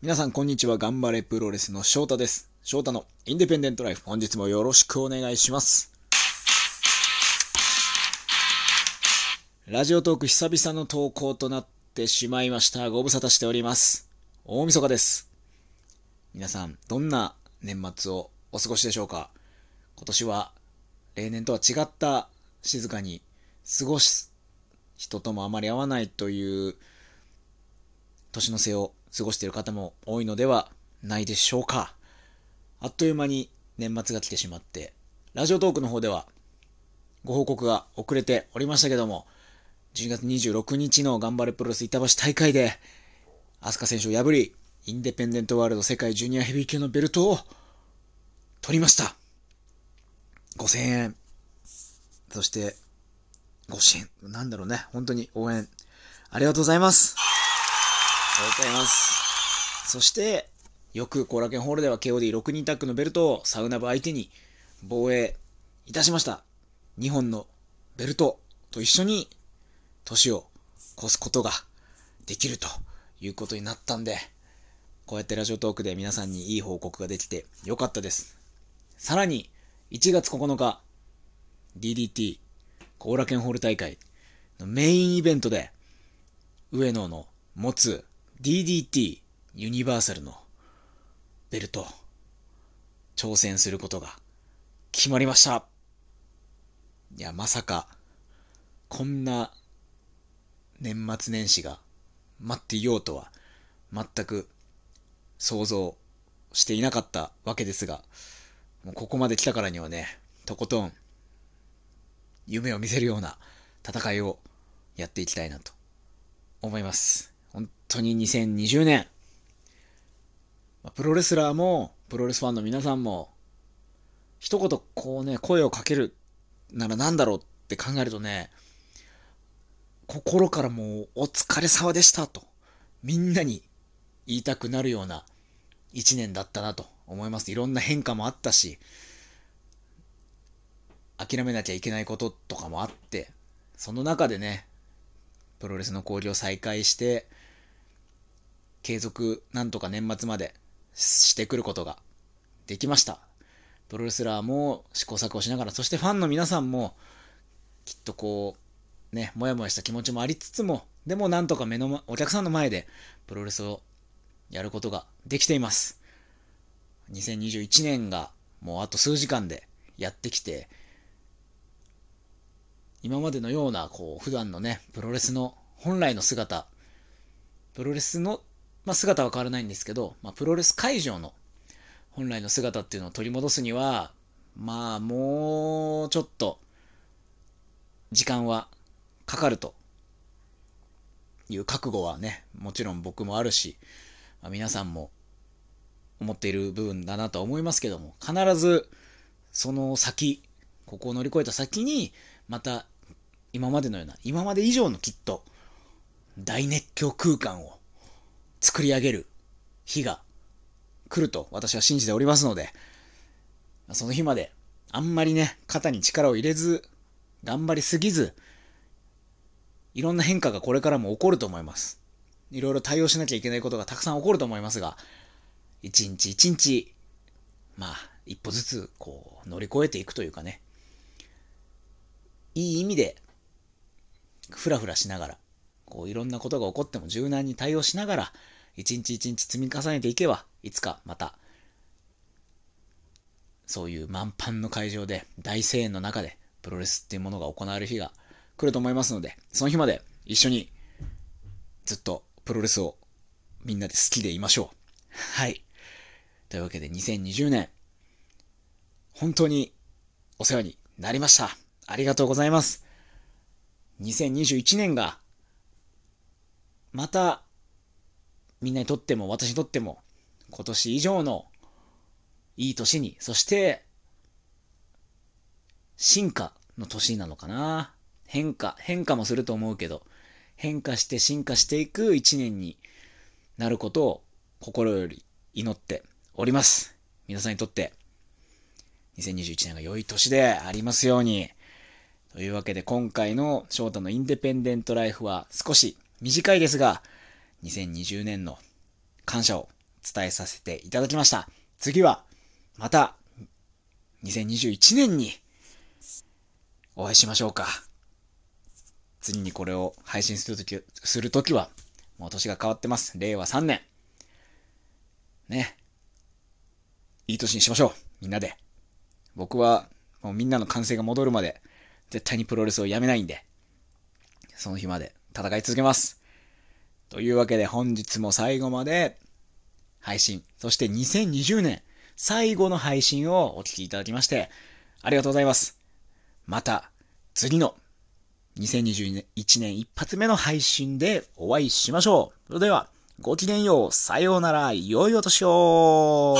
皆さんこんにちは。頑張れプロレスの翔太です。翔太のインディペンデントライフ。本日もよろしくお願いします。ラジオトーク久々の投稿となってしまいました。ご無沙汰しております。大晦日です。皆さん、どんな年末をお過ごしでしょうか今年は例年とは違った静かに過ごす人ともあまり会わないという年の瀬を過ごしている方も多いのではないでしょうか。あっという間に年末が来てしまって、ラジオトークの方ではご報告が遅れておりましたけども、12月26日の頑張れプロレス板橋大会で、アスカ選手を破り、インデペンデントワールド世界ジュニアヘビー級のベルトを取りました。5000円。そして、ご支援。なんだろうね。本当に応援。ありがとうございます。ありがとうございます。そして、よく後楽園ホールでは KOD6 人タッグのベルトをサウナ部相手に防衛いたしました。2本のベルトと一緒に年を越すことができるということになったんで、こうやってラジオトークで皆さんにいい報告ができてよかったです。さらに、1月9日、DDT 後楽園ホール大会のメインイベントで、上野の持つ DDT ユニバーサルのベルト、挑戦することが決まりました。いや、まさか、こんな年末年始が待っていようとは、全く想像していなかったわけですが、もうここまで来たからにはね、とことん、夢を見せるような戦いをやっていきたいなと思います。本当に2020年、プロレスラーも、プロレスファンの皆さんも、一言こうね、声をかけるなら何だろうって考えるとね、心からもうお疲れ様でしたと、みんなに言いたくなるような一年だったなと思います。いろんな変化もあったし、諦めなきゃいけないこととかもあって、その中でね、プロレスの交流を再開して、継続なんとか年末までしてくることができました。プロレスラーも試行錯誤しながら、そしてファンの皆さんも、きっとこう、ね、もやもやした気持ちもありつつも、でもなんとか目の、ま、お客さんの前でプロレスをやることができています。2021年がもうあと数時間でやってきて、今までのような、こう、普段のね、プロレスの本来の姿、プロレスの、まあ、姿は変わらないんですけど、まあ、プロレス会場の本来の姿っていうのを取り戻すには、まあ、もうちょっと、時間はかかるという覚悟はね、もちろん僕もあるし、まあ、皆さんも思っている部分だなとは思いますけども、必ずその先、ここを乗り越えた先に、また今までのような、今まで以上のきっと大熱狂空間を作り上げる日が来ると私は信じておりますので、その日まであんまりね、肩に力を入れず、頑張りすぎず、いろんな変化がこれからも起こると思います。いろいろ対応しなきゃいけないことがたくさん起こると思いますが、一日一日、まあ、一歩ずつこう乗り越えていくというかね、いい意味で、ふらふらしながら、こういろんなことが起こっても柔軟に対応しながら、一日一日積み重ねていけば、いつかまた、そういう満帆の会場で、大声援の中で、プロレスっていうものが行われる日が来ると思いますので、その日まで一緒に、ずっとプロレスをみんなで好きでいましょう。はい。というわけで2020年、本当にお世話になりました。ありがとうございます。2021年が、また、みんなにとっても私にとっても、今年以上のいい年に、そして、進化の年なのかな。変化、変化もすると思うけど、変化して進化していく一年になることを心より祈っております。皆さんにとって、2021年が良い年でありますように。というわけで今回の翔太のインデペンデントライフは少し短いですが、2020年の感謝を伝えさせていただきました。次は、また、2021年に、お会いしましょうか。次にこれを配信するとき、するときは、もう年が変わってます。令和3年。ね。いい年にしましょう。みんなで。僕は、もうみんなの歓声が戻るまで、絶対にプロレスをやめないんで、その日まで戦い続けます。というわけで本日も最後まで配信、そして2020年最後の配信をお聴きいただきまして、ありがとうございます。また次の2021年一発目の配信でお会いしましょう。それでは、ごきげんよう。さようなら。良いお年を。